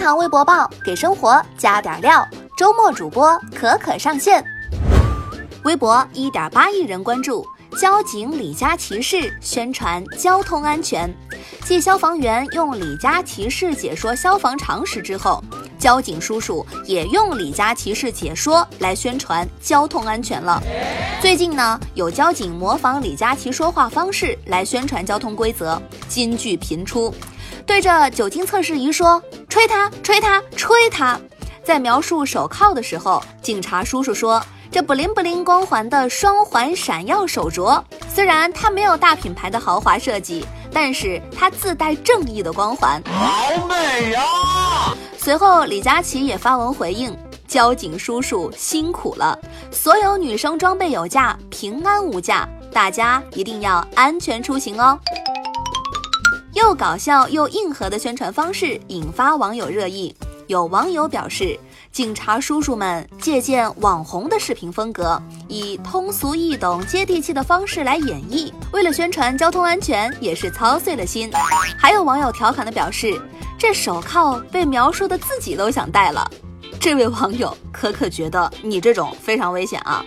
堂微博报给生活加点料，周末主播可可上线。微博一点八亿人关注，交警李佳琦式宣传交通安全。继消防员用李佳琦式解说消防常识之后，交警叔叔也用李佳琦式解说来宣传交通安全了。最近呢，有交警模仿李佳琦说话方式来宣传交通规则，金句频出，对着酒精测试仪说：“吹它，吹它，吹它。”在描述手铐的时候，警察叔叔说：“这不灵不灵光环的双环闪耀手镯，虽然它没有大品牌的豪华设计，但是它自带正义的光环，好美呀！”随后，李佳琦也发文回应：“交警叔叔辛苦了，所有女生装备有价，平安无价，大家一定要安全出行哦。”又搞笑又硬核的宣传方式引发网友热议。有网友表示，警察叔叔们借鉴网红的视频风格，以通俗易懂、接地气的方式来演绎，为了宣传交通安全，也是操碎了心。还有网友调侃的表示，这手铐被描述的自己都想戴了。这位网友可可觉得你这种非常危险啊！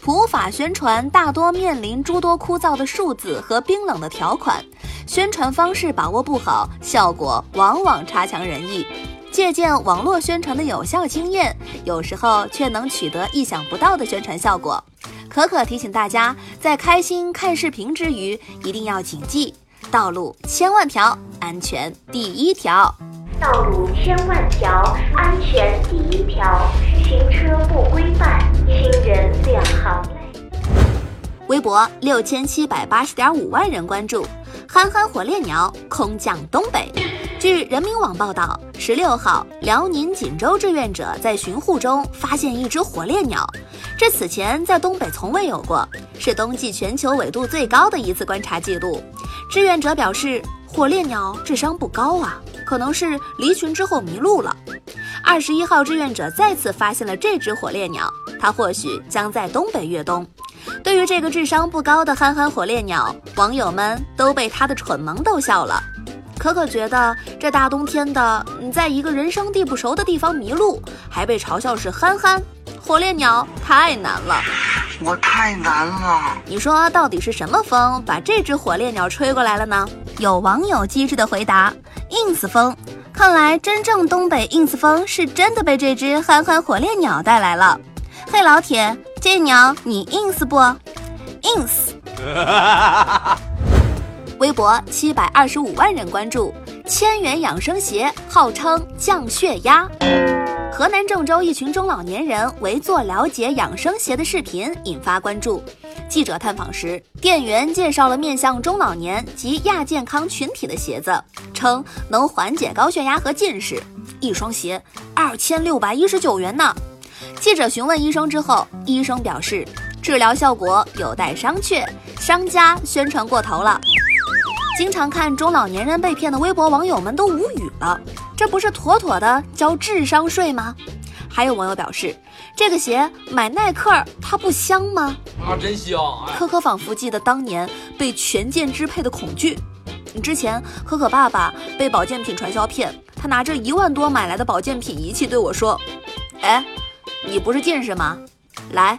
普法宣传大多面临诸多枯燥的数字和冰冷的条款，宣传方式把握不好，效果往往差强人意。借鉴网络宣传的有效经验，有时候却能取得意想不到的宣传效果。可可提醒大家，在开心看视频之余，一定要谨记：道路千万条，安全第一条。道路千万条，安全第一条。行车不规范，亲人两行泪。微博六千七百八十点五万人关注，憨憨火烈鸟空降东北。据人民网报道，十六号，辽宁锦州志愿者在巡护中发现一只火烈鸟，这此前在东北从未有过，是冬季全球纬度最高的一次观察记录。志愿者表示，火烈鸟智商不高啊，可能是离群之后迷路了。二十一号，志愿者再次发现了这只火烈鸟，它或许将在东北越冬。对于这个智商不高的憨憨火烈鸟，网友们都被他的蠢萌逗笑了。可可觉得这大冬天的，你在一个人生地不熟的地方迷路，还被嘲笑是憨憨火烈鸟，太难了。我太难了。你说到底是什么风把这只火烈鸟吹过来了呢？有网友机智的回答：ins 风。看来真正东北 ins 风是真的被这只憨憨火烈鸟带来了。嘿，老铁，这鸟你 ins 不？ins。微博七百二十五万人关注，千元养生鞋号称降血压。河南郑州一群中老年人围坐了解养生鞋的视频引发关注。记者探访时，店员介绍了面向中老年及亚健康群体的鞋子，称能缓解高血压和近视。一双鞋二千六百一十九元呢。记者询问医生之后，医生表示治疗效果有待商榷，商家宣传过头了。经常看中老年人被骗的微博网友们都无语了，这不是妥妥的交智商税吗？还有网友表示，这个鞋买耐克它不香吗？啊，真香！可可仿佛记得当年被权健支配的恐惧。之前可可爸爸被保健品传销骗，他拿着一万多买来的保健品仪器对我说：“哎，你不是近视吗？来，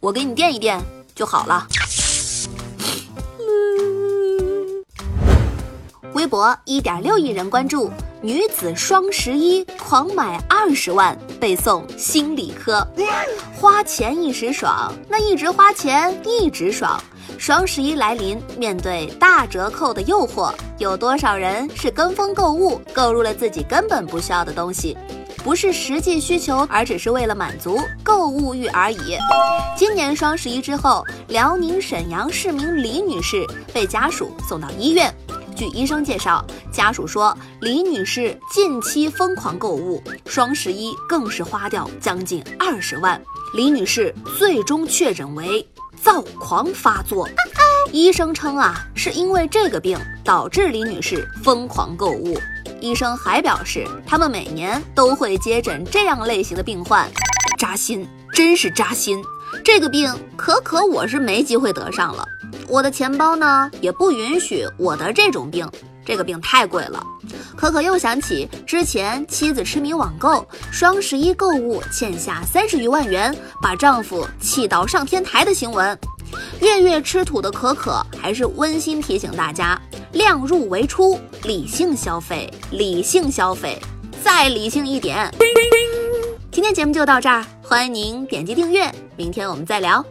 我给你垫一垫就好了。”微博一点六亿人关注，女子双十一狂买二十万被送心理科，花钱一时爽，那一直花钱一直爽。双十一来临，面对大折扣的诱惑，有多少人是跟风购物，购入了自己根本不需要的东西？不是实际需求，而只是为了满足购物欲而已。今年双十一之后，辽宁沈阳市民李女士被家属送到医院。据医生介绍，家属说李女士近期疯狂购物，双十一更是花掉将近二十万。李女士最终确诊为躁狂发作，医生称啊，是因为这个病导致李女士疯狂购物。医生还表示，他们每年都会接诊这样类型的病患，扎心，真是扎心。这个病可可我是没机会得上了。我的钱包呢，也不允许我得这种病。这个病太贵了。可可又想起之前妻子痴迷网购，双十一购物欠下三十余万元，把丈夫气到上天台的新闻。月月吃土的可可还是温馨提醒大家：量入为出，理性消费，理性消费，再理性一点。今天节目就到这儿，欢迎您点击订阅，明天我们再聊。